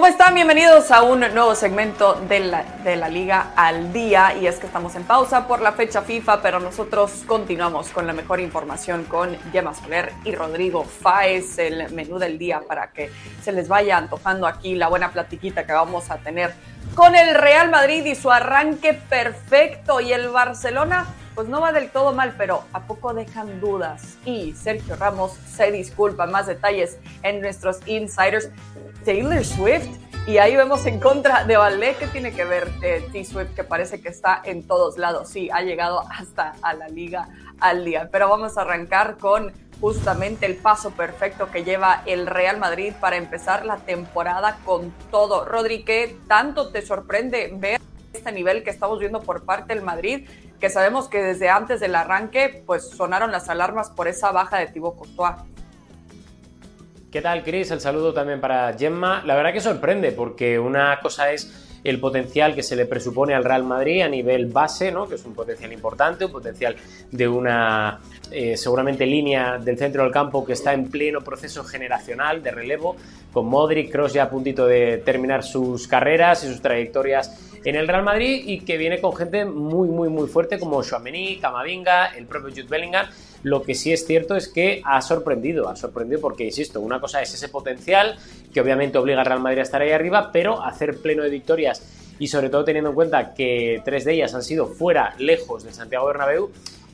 ¿Cómo están? Bienvenidos a un nuevo segmento de la, de la Liga al Día. Y es que estamos en pausa por la fecha FIFA, pero nosotros continuamos con la mejor información con Gemma Soler y Rodrigo Fáez, el menú del día para que se les vaya antojando aquí la buena platiquita que vamos a tener con el Real Madrid y su arranque perfecto. Y el Barcelona, pues no va del todo mal, pero ¿a poco dejan dudas? Y Sergio Ramos se disculpa. Más detalles en nuestros insiders. Taylor Swift. Y ahí vemos en contra de Ballet que tiene que ver eh, T-Swift, que parece que está en todos lados. Sí, ha llegado hasta a la liga al día. Pero vamos a arrancar con justamente el paso perfecto que lleva el Real Madrid para empezar la temporada con todo. Rodri, ¿qué tanto te sorprende ver este nivel que estamos viendo por parte del Madrid? Que sabemos que desde antes del arranque, pues sonaron las alarmas por esa baja de Thibaut Courtois. ¿Qué tal, Chris? El saludo también para Gemma. La verdad que sorprende, porque una cosa es el potencial que se le presupone al Real Madrid a nivel base, ¿no? que es un potencial importante, un potencial de una eh, seguramente línea del centro del campo que está en pleno proceso generacional de relevo, con Modric, Cross ya a puntito de terminar sus carreras y sus trayectorias en el Real Madrid y que viene con gente muy, muy, muy fuerte como Chouameni, Camavinga, el propio Jude Bellingham. Lo que sí es cierto es que ha sorprendido, ha sorprendido porque, insisto, una cosa es ese potencial que obviamente obliga al Real Madrid a estar ahí arriba, pero hacer pleno de victorias y sobre todo teniendo en cuenta que tres de ellas han sido fuera, lejos del Santiago Bernabéu,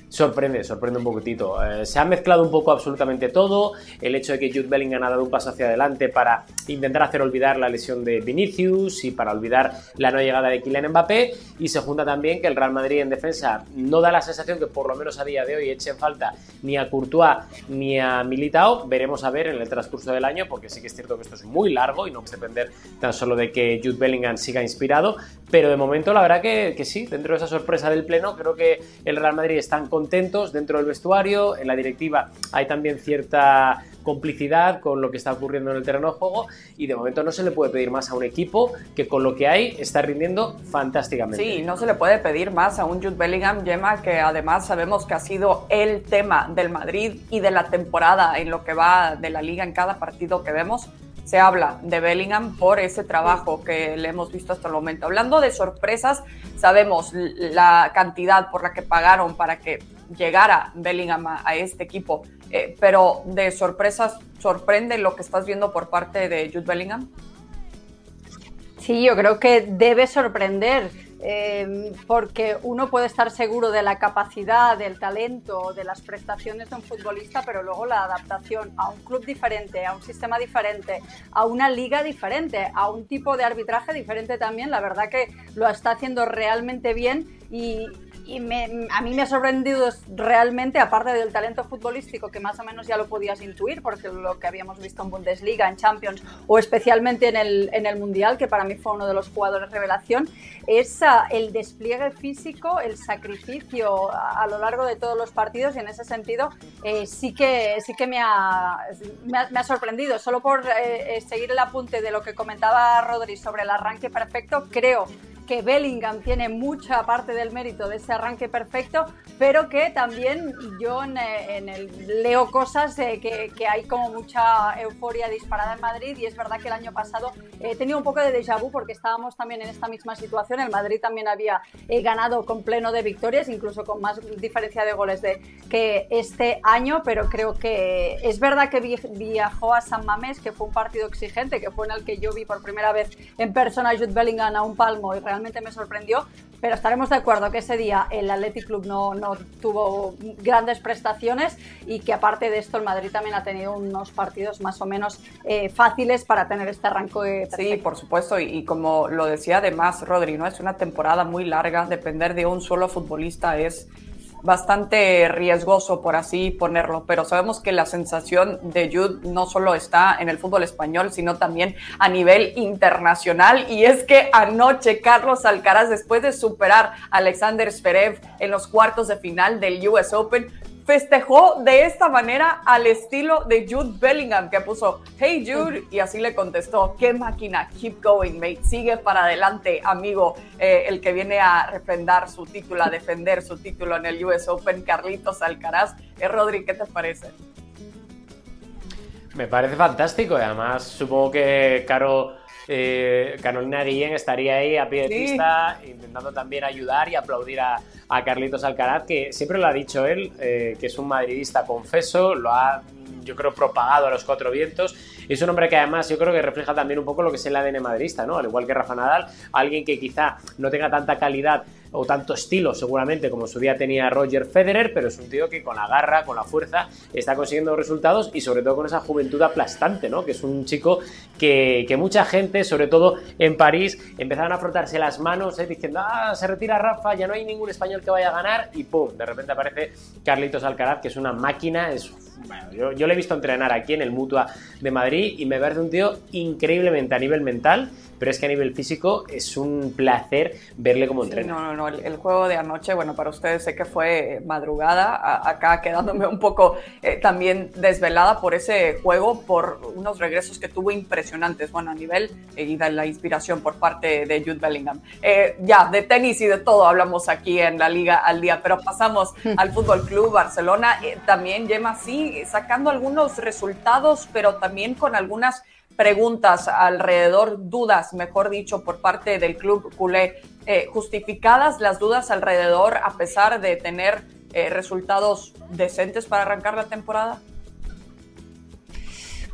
sorprende, sorprende un poquitito. Eh, se ha mezclado un poco absolutamente todo. El hecho de que Jude Bellingham ha dado un paso hacia adelante para intentar hacer olvidar la lesión de Vinicius y para olvidar la no llegada de Kylian Mbappé. Y se junta también que el Real Madrid en defensa no da la sensación que por lo menos a día de hoy eche en falta ni a Courtois ni a Militao. Veremos a ver en el transcurso del año, porque sí que es cierto que esto es muy largo y no puede depender tan solo de que Jude Bellingham siga inspirado. Pero de momento, la verdad que, que sí, dentro de esa sorpresa del pleno, creo que el Real Madrid está en contentos dentro del vestuario, en la directiva hay también cierta complicidad con lo que está ocurriendo en el terreno de juego y de momento no se le puede pedir más a un equipo que con lo que hay está rindiendo fantásticamente. Sí, no se le puede pedir más a un Jude Bellingham, Gemma, que además sabemos que ha sido el tema del Madrid y de la temporada en lo que va de la liga en cada partido que vemos se habla de Bellingham por ese trabajo que le hemos visto hasta el momento. Hablando de sorpresas, sabemos la cantidad por la que pagaron para que llegara Bellingham a, este equipo, eh, pero de sorpresas, ¿sorprende lo que estás viendo por parte de Jude Bellingham? Sí, yo creo que debe sorprender Em, porque uno puede estar seguro de la capacidad, del talento, de las prestaciones de un futbolista, pero luego la adaptación a un club diferente, a un sistema diferente, a una liga diferente, a un tipo de arbitraje diferente también, la verdad que lo está haciendo realmente bien y, y a mí me ha sorprendido realmente, aparte del talento futbolístico, que más o menos ya lo podías intuir, porque lo que habíamos visto en Bundesliga, en Champions o especialmente en el, en el Mundial, que para mí fue uno de los jugadores revelación, es el despliegue físico, el sacrificio a, lo largo de todos los partidos y en ese sentido eh, sí que, sí que me, ha, me, ha, sorprendido. Solo por eh, eh, seguir el apunte de lo que comentaba Rodri sobre el arranque perfecto, creo que Bellingham tiene mucha parte del mérito de ese arranque perfecto, pero que también yo en, eh, el, leo cosas que, hay como mucha euforia disparada en Madrid y es verdad que el año pasado he tenido un poco de déjà vu porque estábamos también en esta misma situación. El Madrid también había eh, ganado con pleno de victorias, incluso con más diferencia de goles de, que este año, pero creo que es verdad que viajó a San Mamés, que fue un partido exigente, que fue en el que yo vi por primera vez en persona a Jude Bellingham a un palmo y realmente me sorprendió, pero estaremos de acuerdo que ese día el Athletic Club no, no, tuvo grandes prestaciones y que aparte de esto el Madrid también ha tenido unos partidos más o menos eh, fáciles para tener este arranque. Sí, por supuesto, y, y, como lo decía además Rodri, ¿no? es una temporada muy larga, depender de un solo futbolista es bastante riesgoso, por así ponerlo, pero sabemos que la sensación de Jude no solo está en el fútbol español, sino también a nivel internacional. Y es que anoche Carlos Alcaraz, después de superar a Alexander Zverev en los cuartos de final del US Open, festejó de esta manera al estilo de Jude Bellingham, que puso, hey Jude, y así le contestó, qué máquina, keep going, mate, sigue para adelante, amigo, eh, el que viene a refrendar su título, a defender su título en el US Open, Carlitos Alcaraz. Eh, Rodri, ¿qué te parece? Me parece fantástico y además supongo que Caro eh, Carolina Guillén estaría ahí a pie de pista intentando también ayudar y aplaudir a, Carlitos Alcaraz, que siempre lo ha dicho él, eh, que es un madridista confeso, lo ha yo creo propagado a los cuatro vientos. Es un hombre que además yo creo que refleja también un poco lo que es el ADN madridista, ¿no? Al igual que Rafa Nadal, alguien que quizá no tenga tanta calidad o tanto estilo seguramente como su día tenía Roger Federer, pero es un tío que con la garra, con la fuerza, está consiguiendo resultados y sobre todo con esa juventud aplastante, ¿no? Que es un chico que, mucha gente, sobre todo en París, empezaron a frotarse las manos ¿eh? diciendo, ah, se retira Rafa, ya no hay ningún español que vaya a ganar y pum, de repente aparece Carlitos Alcaraz, que es una máquina, es yo, yo, le he visto entrenar aquí en el Mutua de Madrid y me parece un tío increíblemente a nivel mental pero es que a nivel físico es un placer verle como entrena. no, no, no, el, juego de anoche, bueno, para ustedes sé que fue madrugada, acá quedándome un poco eh, también desvelada por ese juego, por unos regresos que tuvo impresionantes, bueno, a nivel eh, y de la inspiración por parte de Jude Bellingham. Eh, ya, de tenis y de todo hablamos aquí en la Liga al Día, pero pasamos al Fútbol Club Barcelona, también Gemma sí, sacando algunos resultados, pero también con algunas preguntas alrededor, dudas, mejor dicho, por parte del club culé, eh, justificadas las dudas alrededor a pesar de tener eh, resultados decentes para arrancar la temporada?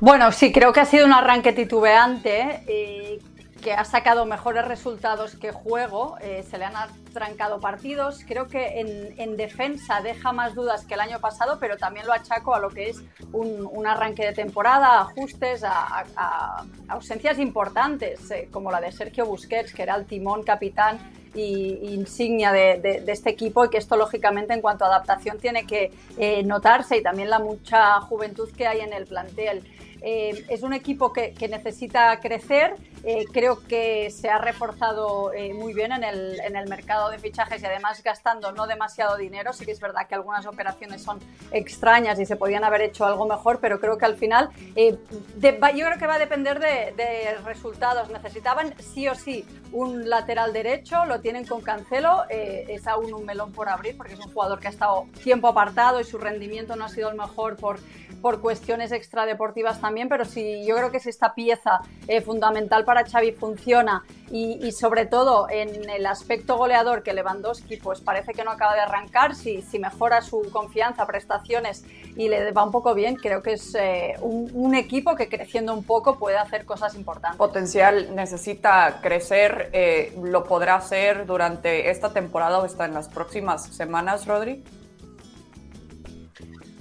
Bueno, sí, creo que ha sido un arranque titubeante. Eh, que ha sacado mejores resultados que juego, eh, se le han trancado partidos, creo que en, defensa deja más dudas que el año pasado, pero también lo achaco a lo que es un, arranque de temporada, ajustes, a, ausencias importantes, eh, como la de Sergio Busquets, que era el timón capitán y, insignia de, este equipo y que esto lógicamente en cuanto a adaptación tiene que eh, notarse y también la mucha juventud que hay en el plantel. Es un equipo que, necesita crecer. Eh, creo que se ha reforzado eh, muy bien en el, mercado de fichajes y además gastando no demasiado dinero. Sí que es verdad que algunas operaciones son extrañas y se podían haber hecho algo mejor, pero creo que al final yo creo que va a depender de, de, resultados. Necesitaban sí o sí un lateral derecho, lo tienen con Cancelo. es aún un melón por abrir porque es un jugador que ha estado tiempo apartado y su rendimiento no ha sido el mejor por por cuestiones extradeportivas también, pero sí, yo creo que es esta pieza eh, fundamental para Xavi funciona y, sobre todo en el aspecto goleador que Lewandowski pues parece que no acaba de arrancar, si, si mejora su confianza, prestaciones y le va un poco bien, creo que es eh, un, equipo que creciendo un poco puede hacer cosas importantes. Potencial necesita crecer, eh, ¿lo podrá hacer durante esta temporada o está en las próximas semanas, Rodri?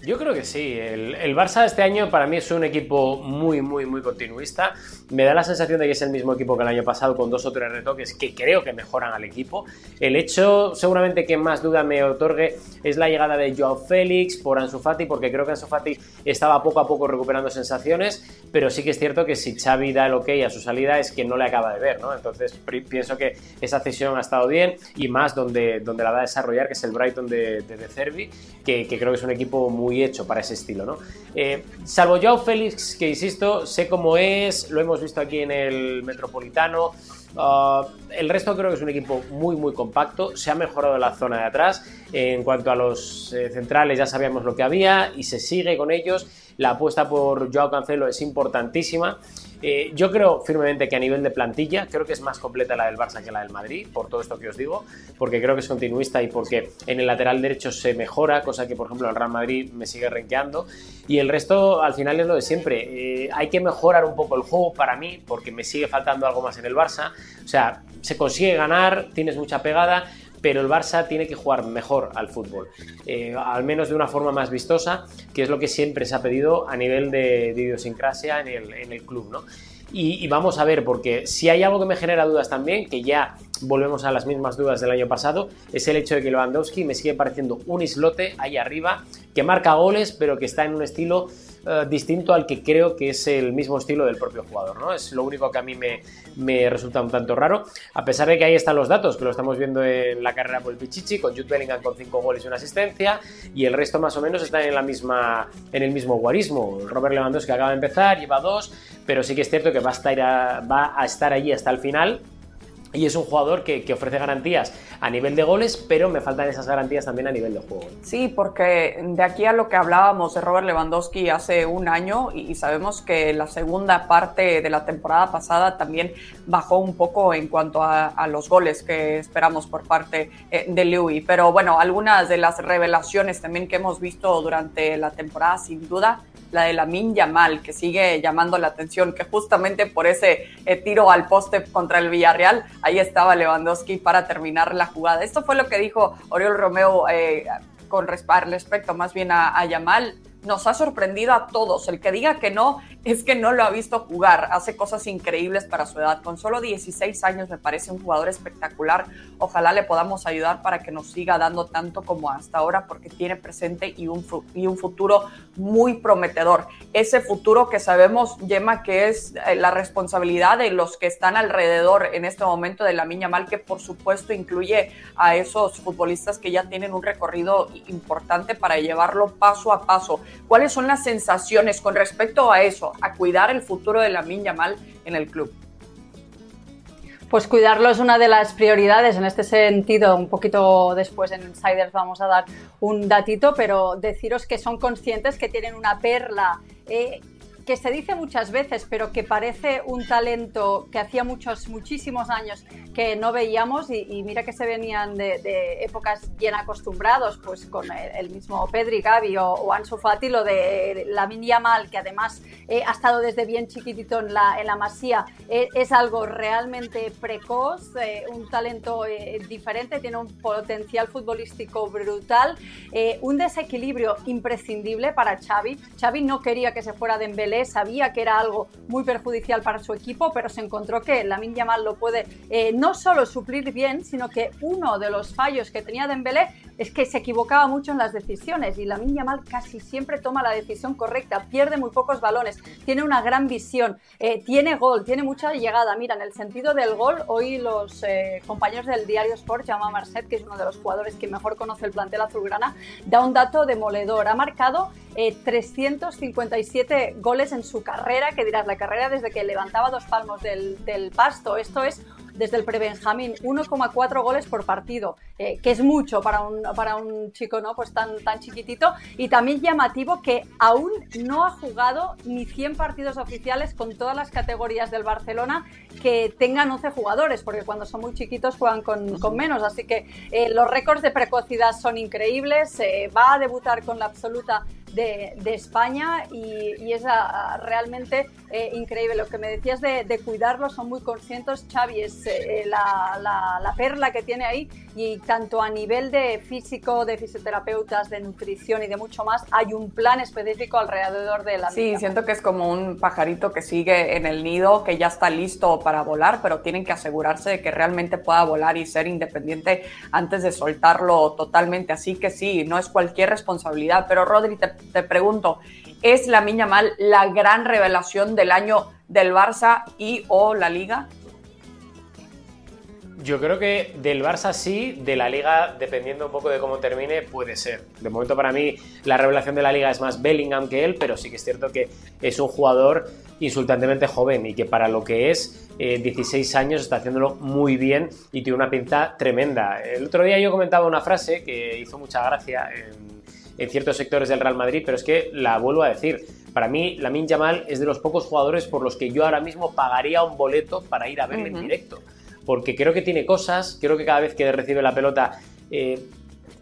Yo creo que sí. El, el, Barça este año para mí es un equipo muy, muy, muy continuista. Me da la sensación de que es el mismo equipo que el año pasado con dos o tres retoques que creo que mejoran al equipo. El hecho seguramente que más duda me otorgue es la llegada de Joao Félix por Ansu Fati, porque creo que Ansu Fati estaba poco a poco recuperando sensaciones, pero sí que es cierto que si Xavi da el ok a su salida es que no le acaba de ver, ¿no? Entonces pienso que esa cesión ha estado bien y más donde, donde la va a desarrollar, que es el Brighton de, de, Cervi, que, que creo que es un equipo muy hecho para ese estilo, ¿no? Eh, salvo Joao Félix, que insisto, sé cómo es, lo hemos visto aquí en el Metropolitano. Uh, el resto creo que es un equipo muy muy compacto, se ha mejorado la zona de atrás, en cuanto a los eh, centrales ya sabíamos lo que había y se sigue con ellos, la apuesta por Joao Cancelo es importantísima eh, yo creo firmemente que a nivel de plantilla, creo que es más completa la del Barça que la del Madrid, por todo esto que os digo, porque creo que es continuista y porque en el lateral derecho se mejora, cosa que por ejemplo el Real Madrid me sigue renqueando. Y el resto al final es lo de siempre. Eh, hay que mejorar un poco el juego para mí, porque me sigue faltando algo más en el Barça. O sea, se consigue ganar, tienes mucha pegada, pero el Barça tiene que jugar mejor al fútbol, eh, al menos de una forma más vistosa, que es lo que siempre se ha pedido a nivel de, idiosincrasia en el, club, ¿no? Y, vamos a ver, porque si hay algo que me genera dudas también, que ya volvemos a las mismas dudas del año pasado, es el hecho de que Lewandowski me sigue pareciendo un islote ahí arriba, que marca goles, pero que está en un estilo eh, distinto al que creo que es el mismo estilo del propio jugador, ¿no? Es lo único que a mí me, resulta un tanto raro, a pesar de que ahí están los datos, que lo estamos viendo en la carrera por el Pichichi, con Jude Bellingham con 5 goles y una asistencia, y el resto más o menos están en, la misma, en el mismo guarismo. Robert Lewandowski acaba de empezar, lleva dos, pero sí que es cierto que va a estar, va a estar allí hasta el final, y es un jugador que, ofrece garantías a nivel de goles, pero me faltan esas garantías también a nivel de juego. Sí, porque de aquí a lo que hablábamos de Robert Lewandowski hace un año, y sabemos que la segunda parte de la temporada pasada también bajó un poco en cuanto a, los goles que esperamos por parte eh, de Louis. Pero bueno, algunas de las revelaciones también que hemos visto durante la temporada, sin duda, la de la Min Yamal, que sigue llamando la atención, que justamente por ese eh, tiro al poste contra el Villarreal, ahí estaba Lewandowski para terminar la jugada. Esto fue lo que dijo Oriol Romeo eh, con respecto más bien a, a Yamal nos ha sorprendido a todos. El que diga que no es que no lo ha visto jugar. Hace cosas increíbles para su edad. Con solo 16 años me parece un jugador espectacular. Ojalá le podamos ayudar para que nos siga dando tanto como hasta ahora porque tiene presente y un, y un futuro muy prometedor. Ese futuro que sabemos, Yema, que es eh, la responsabilidad de los que están alrededor en este momento de la Miña Mal, que por supuesto incluye a esos futbolistas que ya tienen un recorrido importante para llevarlo paso a paso. ¿Cuáles son las sensaciones con respecto a eso, a cuidar el futuro de la Minya Mal en el club? Pues cuidarlo es una de las prioridades. En este sentido, un poquito después en Insiders vamos a dar un datito, pero deciros que son conscientes que tienen una perla eh, que se dice muchas veces, pero que parece un talento que hacía muchos, muchísimos años que no veíamos y, mira que se venían de, épocas bien acostumbrados, pues con el, mismo Pedri, Gavi o, o, Ansu Fati, lo de la Yamal, que además eh, ha estado desde bien chiquitito en la, en la masía, eh, es algo realmente precoz, eh, un talento diferente, tiene un potencial futbolístico brutal, un desequilibrio imprescindible para Xavi. Xavi no quería que se fuera de Sabía que era algo muy perjudicial para su equipo, pero se encontró que Lamin Yamal lo puede eh, no solo suplir bien, sino que uno de los fallos que tenía Dembélé es que se equivocaba mucho en las decisiones y Lamin Yamal casi siempre toma la decisión correcta, pierde muy pocos balones, tiene una gran visión, eh, tiene gol, tiene mucha llegada. Mira, en el sentido del gol, hoy los eh, compañeros del diario Sport, llama Marcet, que es uno de los jugadores que mejor conoce el plantel azulgrana, da un dato demoledor. Ha marcado 357 goles en su carrera, que dirás, la carrera desde que levantaba dos palmos del, del pasto. Esto es desde el pre-Benjamín, 1,4 goles por partido, eh, que es mucho para un, para un chico ¿no? pues tan, tan chiquitito. Y también llamativo que aún no ha jugado ni 100 partidos oficiales con todas las categorías del Barcelona que tengan 11 jugadores, porque cuando son muy chiquitos juegan con, con menos. Así que eh, los récords de precocidad son increíbles. Eh, va a debutar con la absoluta de, España y, es ah, realmente eh, increíble. Lo que me decías de, cuidarlo, son muy conscientes. Xavi es eh, la, perla que tiene ahí y tanto a nivel de físico, de fisioterapeutas, de nutrición y de mucho más, hay un plan específico alrededor de la Sí, siento que es como un pajarito que sigue en el nido, que ya está listo para volar, pero tienen que asegurarse de que realmente pueda volar y ser independiente antes de soltarlo totalmente. Así que sí, no es cualquier responsabilidad. Pero Rodri, te, te pregunto, ¿es la Miña Mal la gran revelación del año del Barça y o la Liga? Yo creo que del Barça sí, de la Liga, dependiendo un poco de cómo termine, puede ser. De momento para mí la revelación de la Liga es más Bellingham que él, pero sí que es cierto que es un jugador insultantemente joven y que para lo que es 16 eh, años está haciéndolo muy bien y tiene una pinta tremenda. El otro día yo comentaba una frase que hizo mucha gracia en en ciertos sectores del Real Madrid, pero es que la vuelvo a decir. Para mí, Lamin Yamal es de los pocos jugadores por los que yo ahora mismo pagaría un boleto para ir a verle en directo. Porque creo que tiene cosas, creo que cada vez que recibe la pelota eh,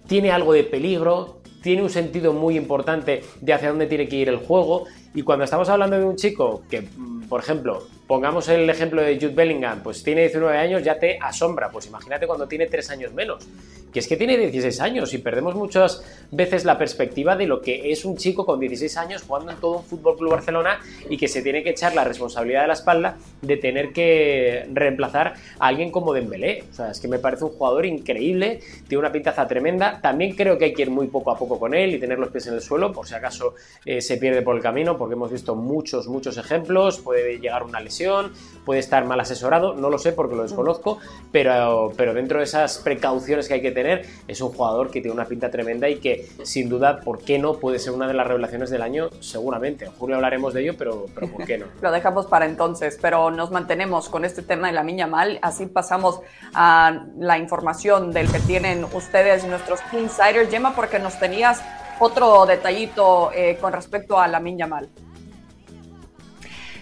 tiene algo de peligro, tiene un sentido muy importante de hacia dónde tiene que ir el juego. Y cuando estamos hablando de un chico que, mm, por ejemplo, pongamos el ejemplo de Jude Bellingham, pues tiene 19 años, ya te asombra. Pues imagínate cuando tiene 3 años menos que es que tiene 16 años y perdemos muchas veces la perspectiva de lo que es un chico con 16 años jugando en todo un Fútbol Club Barcelona y que se tiene que echar la responsabilidad de la espalda de tener que reemplazar a alguien como Dembélé. O sea, es que me parece un jugador increíble, tiene una pintaza tremenda. También creo que hay que ir muy poco a poco con él y tener los pies en el suelo por si acaso eh, se pierde por el camino, porque hemos visto muchos, muchos ejemplos. Puede puede llegar una lesión, puede estar mal asesorado, no lo sé porque lo desconozco, pero, pero dentro de esas precauciones que hay que tener, es un jugador que tiene una pinta tremenda y que sin duda, ¿por qué no? Puede ser una de las revelaciones del año, seguramente. En julio hablaremos de ello, pero, pero ¿por qué no? lo dejamos para entonces, pero nos mantenemos con este tema de la Miña Mal, así pasamos a la información del que tienen ustedes, nuestros insiders, Gemma, porque nos tenías otro detallito eh, con respecto a la Miña Mal.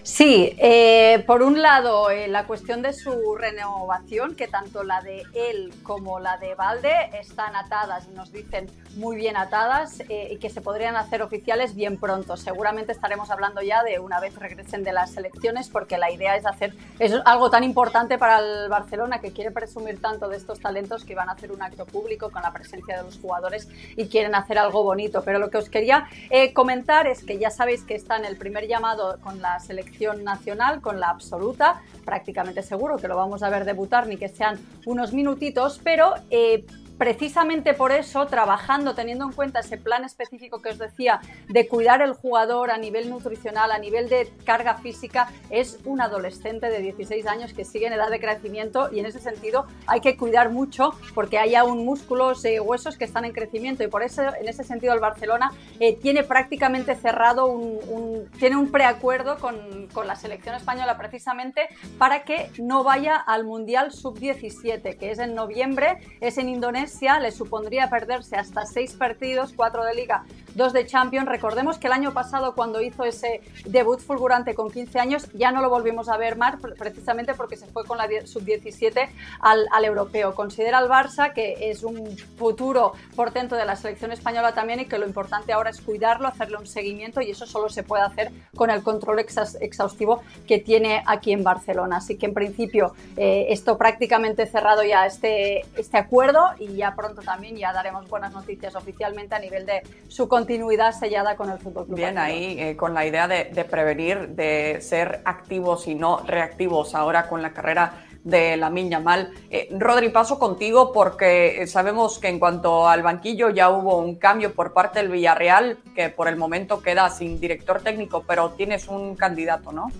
Sí, eh, por un lado, eh, la cuestión de su renovación, que tanto la de él como la de Valde están atadas nos dicen muy bien atadas eh, y que se podrían hacer oficiales bien pronto. Seguramente estaremos hablando ya de una vez regresen de las elecciones, porque la idea es hacer es algo tan importante para el Barcelona que quiere presumir tanto de estos talentos que van a hacer un acto público con la presencia de los jugadores y quieren hacer algo bonito. Pero lo que os quería comentar es que ya sabéis que está en el primer llamado con la nacional con la absoluta, prácticamente seguro que lo vamos a ver debutar ni que sean unos minutitos, pero eh, precisamente por eso, trabajando, teniendo en cuenta ese plan específico que os decía de cuidar el jugador a nivel nutricional, a nivel de carga física, es un adolescente de 16 años que sigue en edad de crecimiento y en ese sentido hay que cuidar mucho porque hay aún músculos y huesos que están en crecimiento y por eso, en ese sentido, el Barcelona eh, tiene prácticamente cerrado un, tiene un preacuerdo con, con la selección española precisamente para que no vaya al Mundial Sub-17, que es en noviembre, es en Le supondría perderse hasta seis partidos, cuatro de Liga, dos de Champions. Recordemos que el año pasado, cuando hizo ese debut fulgurante con 15 años, ya no lo volvimos a ver más, precisamente porque se fue con la sub-17 al, al, europeo. Considera el Barça que es un futuro portento de la selección española también y que lo importante ahora es cuidarlo, hacerle un seguimiento y eso solo se puede hacer con el control exhaustivo que tiene aquí en Barcelona. Así que en principio eh, esto prácticamente cerrado ya este, este acuerdo y ya pronto también ya daremos buenas noticias oficialmente a nivel de su continuidad sellada con el Fútbol Club. Bien, ahí eh, con la idea de, prevenir, de ser activos y no reactivos ahora con la carrera de la Miña Mal. Eh, Rodri, paso contigo porque eh, sabemos que en cuanto al banquillo ya hubo un cambio por parte del Villarreal, que por el momento queda sin director técnico, pero tienes un candidato, ¿no?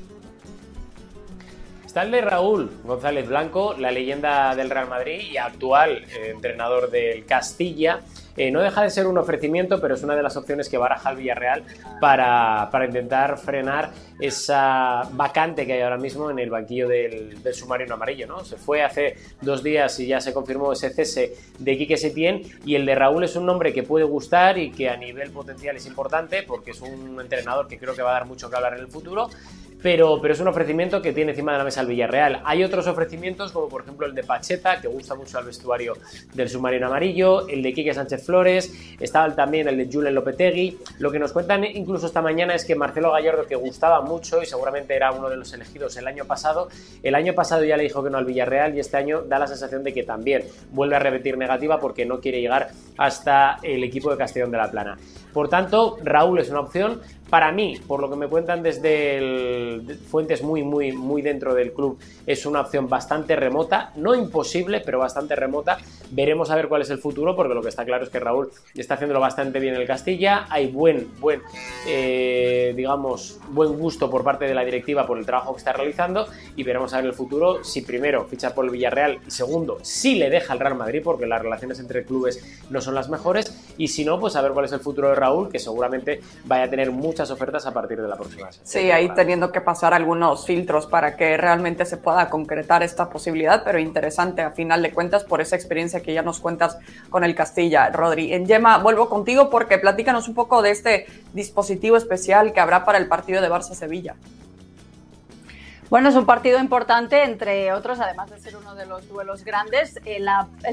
Está el de Raúl González Blanco, la leyenda del Real Madrid y actual eh, entrenador del Castilla. Eh, no deja de ser un ofrecimiento, pero es una de las opciones que baraja el Villarreal para, para intentar frenar esa vacante que hay ahora mismo en el banquillo del, del, submarino amarillo. ¿no? Se fue hace dos días y ya se confirmó ese cese de Quique Setién y el de Raúl es un nombre que puede gustar y que a nivel potencial es importante porque es un entrenador que creo que va a dar mucho que hablar en el futuro pero, es un ofrecimiento que tiene encima de la mesa el Villarreal. Hay otros ofrecimientos, como por ejemplo el de Pacheta, que gusta mucho al vestuario del submarino amarillo, el de Quique Sánchez Flores, estaba también el de Julen Lopetegui. Lo que nos cuentan incluso esta mañana es que Marcelo Gallardo, que gustaba mucho y seguramente era uno de los elegidos el año pasado, el año pasado ya le dijo que no al Villarreal y este año da la sensación de que también vuelve a repetir negativa porque no quiere llegar hasta el equipo de Castellón de la Plana. Por tanto, Raúl es una opción, para mí, por lo que me cuentan desde fuentes muy, muy, muy dentro del club, es una opción bastante remota, no imposible, pero bastante remota. Veremos a ver cuál es el futuro, porque lo que está claro es que Raúl está haciéndolo bastante bien en el Castilla. Hay buen, buen, eh, digamos, buen gusto por parte de la directiva por el trabajo que está realizando y veremos a ver el futuro si primero ficha por el Villarreal y segundo si le deja el Real Madrid, porque las relaciones entre clubes no son las mejores y si no, pues a ver cuál es el futuro de Raúl, que seguramente vaya a tener mucho muchas ofertas a partir de la próxima semana. Sí, ahí teniendo que pasar algunos filtros para que realmente se pueda concretar esta posibilidad, pero interesante a final de cuentas por esa experiencia que ya nos cuentas con el Castilla, Rodri. En Yema, vuelvo contigo porque platícanos un poco de este dispositivo especial que habrá para el partido de Barça-Sevilla. Bueno, es un partido importante, entre otros, además de ser uno de los duelos grandes. El,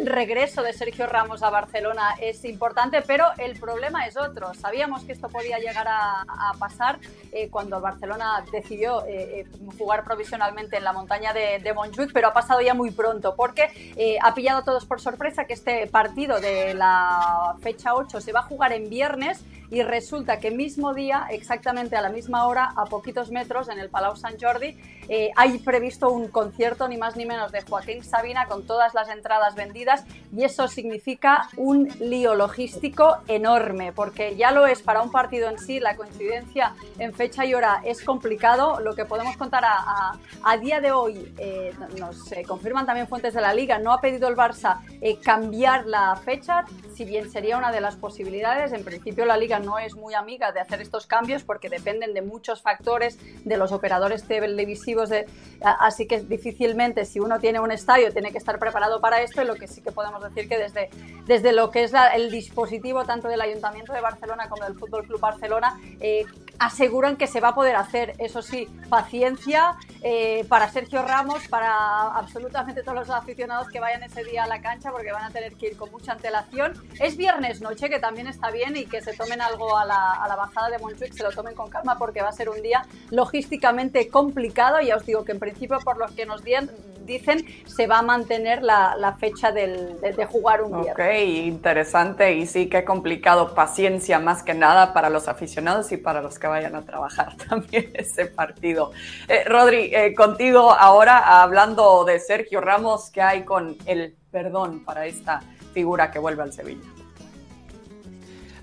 regreso de Sergio Ramos a Barcelona es importante, pero el problema es otro. Sabíamos que esto podía llegar a, pasar eh, cuando Barcelona decidió eh, eh, jugar provisionalmente en la montaña de, de, Montjuic, pero ha pasado ya muy pronto, porque ha pillado a todos por sorpresa que este partido de la fecha 8 se va a jugar en viernes y resulta que mismo día, exactamente a la misma hora, a poquitos metros, en el Palau Sant Jordi, eh, hay previsto un concierto ni más ni menos de Joaquín Sabina con todas las entradas vendidas y eso significa un lío logístico enorme, porque ya lo es para un partido en sí, la coincidencia en fecha y hora es complicado. Lo que podemos contar a, a, día de hoy, eh, nos eh, confirman también fuentes de la liga, no ha pedido el Barça cambiar la fecha, si bien sería una de las posibilidades. En principio la liga no es muy amiga de hacer estos cambios porque dependen de muchos factores, de los operadores televisivos, de, así que difícilmente si uno tiene un estadio tiene que estar preparado para esto y lo que sí que podemos decir que desde, desde lo que es el dispositivo tanto del Ayuntamiento de Barcelona como del Fútbol Club Barcelona eh, aseguran que se va a poder hacer. Eso sí, paciencia eh, para Sergio Ramos, para absolutamente todos los aficionados que vayan ese día a la cancha porque van a tener que ir con mucha antelación. Es viernes noche, que también está bien y que se tomen a la, a la bajada de Montjuic, se lo tomen con calma porque va a ser un día logísticamente complicado. Ya os digo que en principio por lo que nos dicen se va a mantener la, la fecha del, de, jugar un día. Ok, interesante y sí, qué complicado. Paciencia más que nada para los aficionados y para los que vayan a trabajar también ese partido. Eh, Rodri, eh, contigo ahora hablando de Sergio Ramos, ¿qué hay con el perdón para esta figura que vuelve al Sevilla?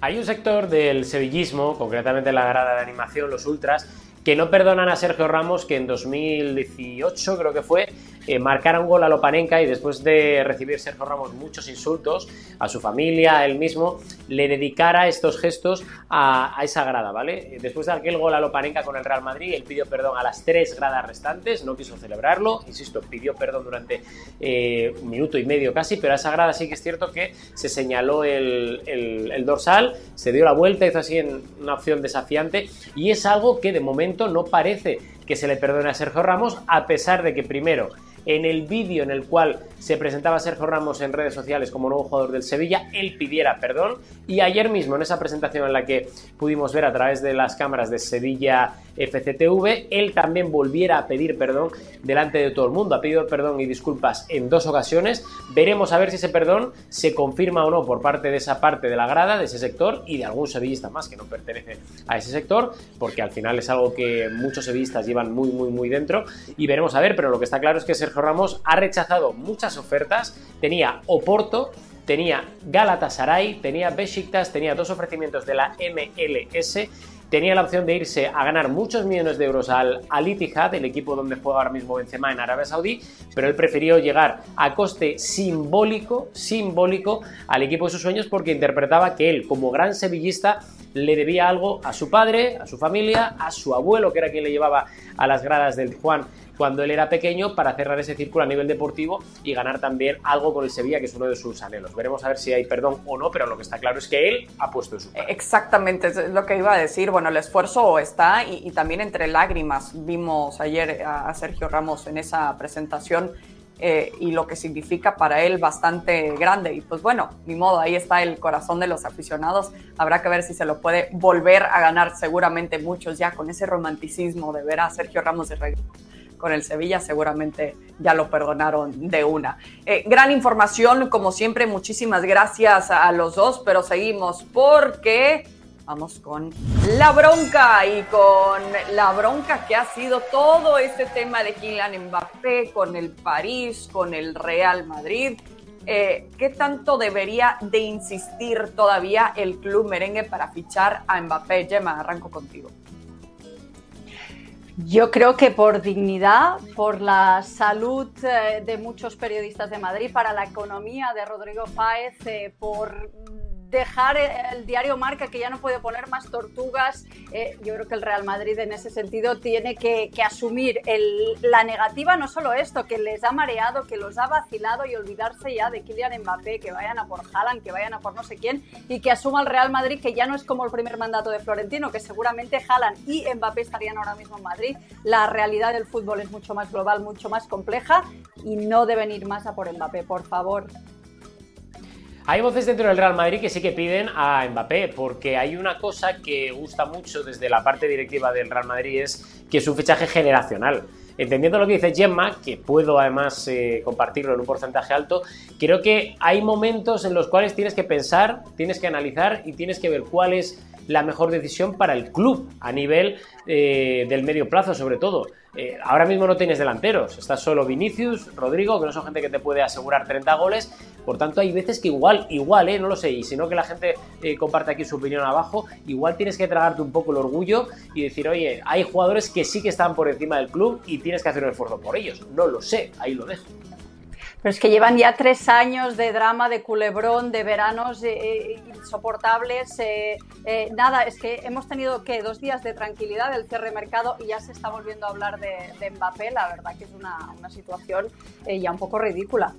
Hay un sector del sevillismo, concretamente la grada de animación, los ultras, que no perdonan a Sergio Ramos que en 2018 creo que fue eh, un gol a Lopanenka y después de recibir Sergio Ramos muchos insultos a su familia, a él mismo, le dedicara estos gestos a, esa grada, ¿vale? Después de aquel gol a Lopanenka con el Real Madrid, él pidió perdón a las tres gradas restantes, no quiso celebrarlo, insisto, pidió perdón durante eh, un minuto y medio casi, pero a esa grada sí que es cierto que se señaló el, el dorsal, se dio la vuelta, hizo así en una opción desafiante y es algo que de momento no parece que se le perdone a Sergio Ramos, a pesar de que primero en el vídeo en el cual se presentaba Sergio Ramos en redes sociales como nuevo jugador del Sevilla, él pidiera perdón y ayer mismo en esa presentación en la que pudimos ver a través de las cámaras de Sevilla FCTV, él también volviera a pedir perdón delante de todo el mundo. Ha pedido perdón y disculpas en dos ocasiones. Veremos a ver si ese perdón se confirma o no por parte de esa parte de la grada, de ese sector y de algún sevillista más que no pertenece a ese sector, porque al final es algo que muchos sevillistas llevan muy, muy, muy dentro y veremos a ver, pero lo que está claro es que Sergio Ramos ha rechazado muchas ofertas, tenía Oporto, tenía Galatasaray, tenía Besiktas, tenía dos ofrecimientos de la MLS tenía la opción de irse a ganar muchos millones de euros al Al Ittihad, el equipo donde juega ahora mismo Benzema en Arabia Saudí, pero él prefirió llegar a coste simbólico, simbólico al equipo de sus sueños porque interpretaba que él, como gran sevillista, le debía algo a su padre, a su familia, a su abuelo, que era quien le llevaba a las gradas del Juan cuando él era pequeño para cerrar ese círculo a nivel deportivo y ganar también algo con el Sevilla, que es uno de sus anhelos. Veremos a ver si hay perdón o no, pero lo que está claro es que él ha puesto su Exactamente, es lo que iba a decir. Bueno, el esfuerzo está y, también entre lágrimas. Vimos ayer a, Sergio Ramos en esa presentación eh, y lo que significa para él bastante grande. Y pues bueno, ni modo, ahí está el corazón de los aficionados. Habrá que ver si se lo puede volver a ganar seguramente muchos ya con ese romanticismo de ver a Sergio Ramos de regreso con el Sevilla, seguramente ya lo perdonaron de una. Eh, gran información, como siempre, muchísimas gracias a los dos, pero seguimos porque vamos con la bronca y con la bronca que ha sido todo este tema de Kylian Mbappé con el París, con el Real Madrid. Eh, ¿Qué tanto debería de insistir todavía el club merengue para fichar a Mbappé? Gemma, arranco contigo. Yo creo que por dignidad, por la salud eh, de muchos periodistas de Madrid, para la economía de Rodrigo Páez, eh, por dejar el diario Marca que ya no puede poner más tortugas. Eh, yo creo que el Real Madrid en ese sentido tiene que, asumir la negativa, no solo esto, que les ha mareado, que los ha vacilado y olvidarse ya de Kylian Mbappé, que vayan a por Haaland, que vayan a por no sé quién y que asuma el Real Madrid que ya no es como el primer mandato de Florentino, que seguramente Haaland y Mbappé estarían ahora mismo en Madrid. La realidad del fútbol es mucho más global, mucho más compleja y no deben ir más a por Mbappé, por favor. Hay voces dentro del Real Madrid que sí que piden a Mbappé, porque hay una cosa que gusta mucho desde la parte directiva del Real Madrid, es que es un fichaje generacional. Entendiendo lo que dice Gemma, que puedo además eh, compartirlo en un porcentaje alto, creo que hay momentos en los cuales tienes que pensar, tienes que analizar y tienes que ver cuál es la mejor decisión para el club a nivel eh, del medio plazo, sobre todo. Eh, ahora mismo no tienes delanteros, estás solo Vinicius, Rodrigo, que no son gente que te puede asegurar 30 goles, por tanto hay veces que igual, igual, eh, no lo sé, y si no que la gente eh, comparte aquí su opinión abajo, igual tienes que tragarte un poco el orgullo y decir, oye, hay jugadores que sí que están por encima del club y tienes que hacer un esfuerzo por ellos, no lo sé, ahí lo dejo. Pero es que llevan ya tres años de drama, de culebrón, de veranos eh, eh, insoportables. Eh, nada, es que hemos tenido que dos días de tranquilidad del cierre de mercado y ya se está volviendo a hablar de, Mbappé. La verdad que es una, una situación ya un poco ridícula.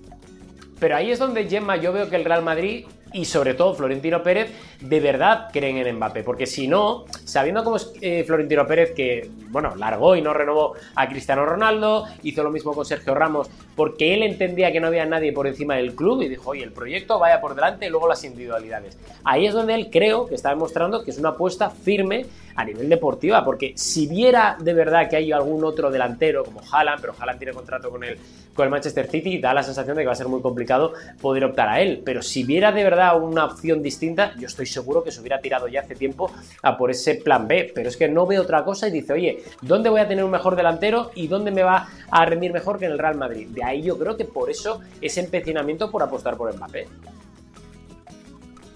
Pero ahí es donde, Gemma, yo veo que el Real Madrid y sobre todo Florentino Pérez de verdad creen en Mbappé, porque si no, sabiendo cómo es eh, Florentino Pérez que, bueno, largó y no renovó a Cristiano Ronaldo, hizo lo mismo con Sergio Ramos, porque él entendía que no había nadie por encima del club y dijo, oye, el proyecto vaya por delante y luego las individualidades. Ahí es donde él creo que está demostrando que es una apuesta firme a nivel deportiva, porque si viera de verdad que hay algún otro delantero como Haaland, pero Haaland tiene contrato con el, con el Manchester City, da la sensación de que va a ser muy complicado poder optar a él, pero si viera de verdad una opción distinta, yo estoy seguro que se hubiera tirado ya hace tiempo a por ese plan B. Pero es que no ve otra cosa y dice, oye, ¿dónde voy a tener un mejor delantero y dónde me va a rendir mejor que en el Real Madrid? De ahí yo creo que por eso ese empecinamiento por apostar por Mbappé.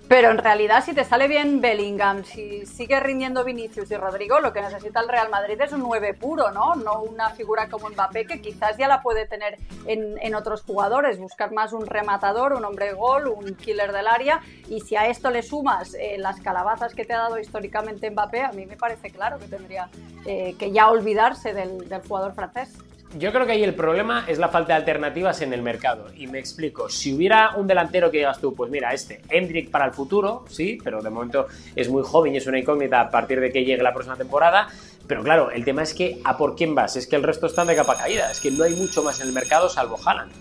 Pero en realidad, si te sale bien Bellingham, si sigue rindiendo Vinicius y Rodrigo, lo que necesita el Real Madrid es un 9 puro, ¿no? No una figura como Mbappé, que quizás ya la puede tener en, otros jugadores. Buscar más un rematador, un hombre gol, un killer del área. Y si a esto le sumas eh, las calabazas que te ha dado históricamente Mbappé, a mí me parece claro que tendría eh, que ya olvidarse del, del jugador francés. Yo creo que ahí el problema es la falta de alternativas en el mercado. Y me explico. Si hubiera un delantero que digas tú, pues mira, este, Hendrik para el futuro, sí, pero de momento es muy joven y es una incógnita a partir de que llegue la próxima temporada. Pero claro, el tema es que ¿a por quién vas? Es que el resto están de capa caída. Es que no hay mucho más en el mercado salvo Haaland.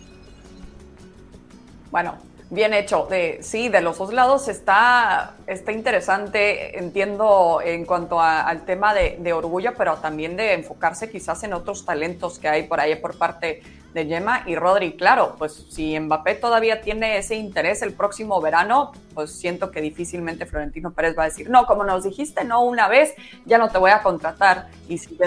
Bueno, bien hecho. De, sí, de los dos lados está, está interesante, entiendo en cuanto al tema de, de, orgullo, pero también de enfocarse quizás en otros talentos que hay por ahí por parte de Gemma y Rodri. Claro, pues si Mbappé todavía tiene ese interés el próximo verano, pues siento que difícilmente Florentino Pérez va a decir, no, como nos dijiste, no una vez, ya no te voy a contratar. Y si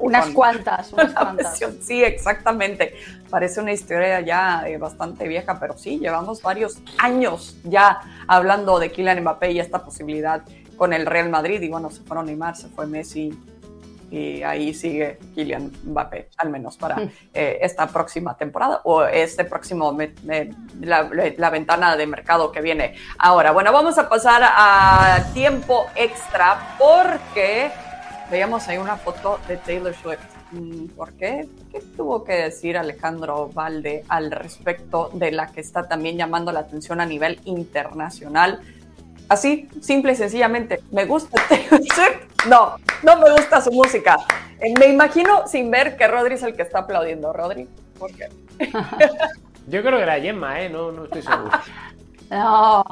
unas cuantas, unas cuantas. Sí, exactamente. Parece una historia ya eh, bastante vieja, pero sí, llevamos varios años ya hablando de Kylian Mbappé y esta posibilidad con el Real Madrid. Y bueno, se fueron Neymar, se fue Messi, y ahí sigue Kylian Mbappé, al menos para hmm. eh, esta próxima temporada o este próximo, la, ventana de mercado que viene ahora. Bueno, vamos a pasar a tiempo extra porque veíamos ahí una foto de Taylor Swift. Mm, ¿Por qué? ¿Qué tuvo que decir Alejandro Valde al respecto de la que está también llamando la atención a nivel internacional? Así, simple y sencillamente, ¿me gusta Taylor Swift? No, no me gusta su música. Eh, me imagino sin ver que Rodri es el que está aplaudiendo. Rodri, ¿por qué? Yo creo que era Gemma, ¿eh? No, no estoy seguro. no.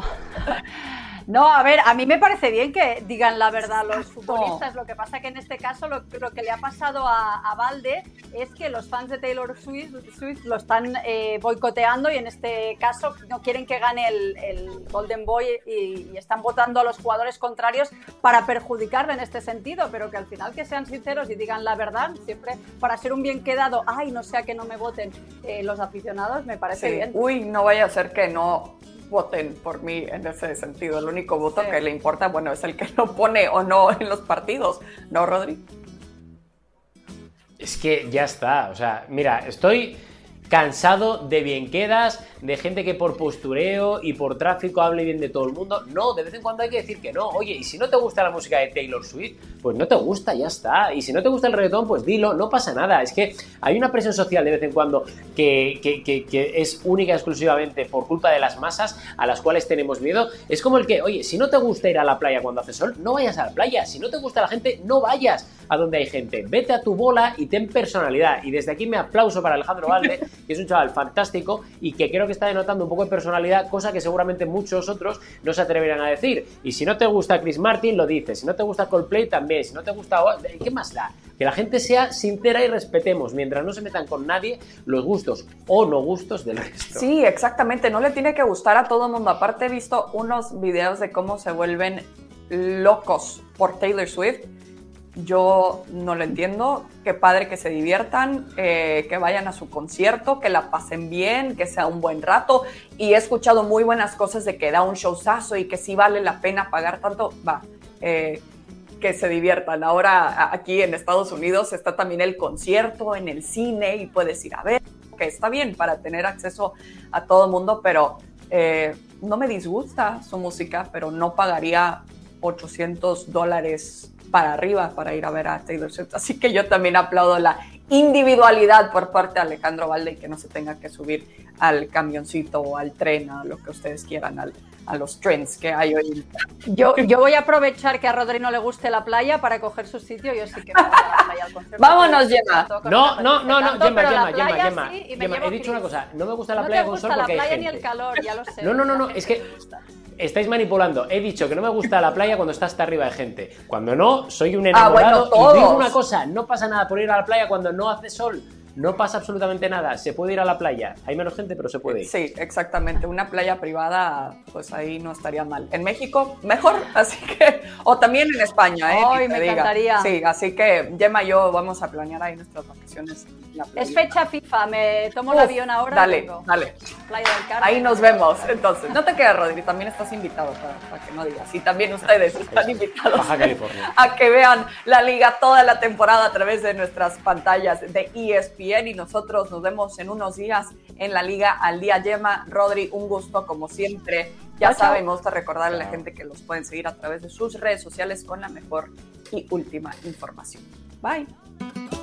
No, a ver, a mí me parece bien que digan la verdad los futbolistas. Lo que pasa que en este caso lo, que le ha pasado a, a, Valde es que los fans de Taylor Swift, lo están eh, boicoteando y en este caso no quieren que gane el, Golden Boy y, están votando a los jugadores contrarios para perjudicarle en este sentido, pero que al final que sean sinceros y digan la verdad, siempre para ser un bien quedado, ay, no sea que no me voten eh, los aficionados, me parece bien. Uy, no vaya a ser que no voten por mí en ese sentido. El único voto que le importa, bueno, es el que lo pone o no en los partidos, ¿no, Rodri? Es que ya está, o sea, mira, estoy cansado de bien quedas, de gente que por postureo y por tráfico hable bien de todo el mundo. No, de vez en cuando hay que decir que no. Oye, y si no te gusta la música de Taylor Swift, pues no te gusta, ya está. Y si no te gusta el reggaetón, pues dilo, no pasa nada. Es que hay una presión social de vez en cuando que, es única y exclusivamente por culpa de las masas a las cuales tenemos miedo. Es como el que, oye, si no te gusta ir a la playa cuando hace sol, no vayas a la playa. Si no te gusta la gente, no vayas a donde hay gente. Vete a tu bola y ten personalidad. Y desde aquí me aplauso para Alejandro Valde, que es un chaval fantástico y que creo que está denotando un poco de personalidad, cosa que seguramente muchos otros no se atreverán a decir. Y si no te gusta Chris Martin, lo dices. Si no te gusta Coldplay, también. Si no te gusta... ¿Qué más da? Que la gente sea sincera y respetemos, mientras no se metan con nadie, los gustos o no gustos del resto. Sí, exactamente. No le tiene que gustar a todo el mundo. Aparte he visto unos videos de cómo se vuelven locos por Taylor Swift. Yo no lo entiendo. Qué padre que se diviertan, eh, que vayan a su concierto, que la pasen bien, que sea un buen rato. Y he escuchado muy buenas cosas de que da un showzazo y que sí vale la pena pagar tanto. Va, eh, que se diviertan. Ahora aquí en Estados Unidos está también el concierto en el cine y puedes ir a ver, que está bien para tener acceso a todo el mundo, pero eh, no me disgusta su música, pero no pagaría 800 dólares para arriba para ir a ver a Taylor Swift. Así que yo también aplaudo la individualidad por parte de Alejandro Valde y que no se tenga que subir al camioncito o al tren, a lo que ustedes quieran, al, a los trends que hay hoy. Yo, yo voy a aprovechar que a Rodri no le guste la playa para coger su sitio. Yo sí que voy a la playa al concierto. Vámonos, Gemma. No, no, no, no, Gemma, Gemma, Gemma, Gemma, Gemma. He dicho una cosa, no me gusta la playa con sol porque hay gente. ni el calor, ya lo sé. No, no, no, no, es que estáis manipulando. He dicho que no me gusta la playa cuando está hasta arriba de gente. Cuando no, soy un enamorado. Ah, bueno, y digo una cosa, no pasa nada por ir a la playa cuando no hace sol. No pasa absolutamente nada, se puede ir a la playa. Hay menos gente, pero se puede ir. Sí, exactamente. Una playa privada, pues ahí no estaría mal. En México, mejor, así que. O también en España, ¿eh? Ay, me encantaría. Sí, así que Gemma y yo vamos a planear ahí nuestras vacaciones. Es fecha FIFA, me tomo el avión ahora. Dale, dale. Playa del Carmen. Ahí nos vemos. Entonces, no te quedes, Rodri, también estás invitado para, que no digas. Y también ustedes están invitados Baja California. a que vean la liga toda la temporada a través de nuestras pantallas de ESPN. Y nosotros nos vemos en unos días en la liga al día. Gemma, Rodri, un gusto como siempre. Ya saben, me gusta recordarle a la gente que los pueden seguir a través de sus redes sociales con la mejor y última información. Bye.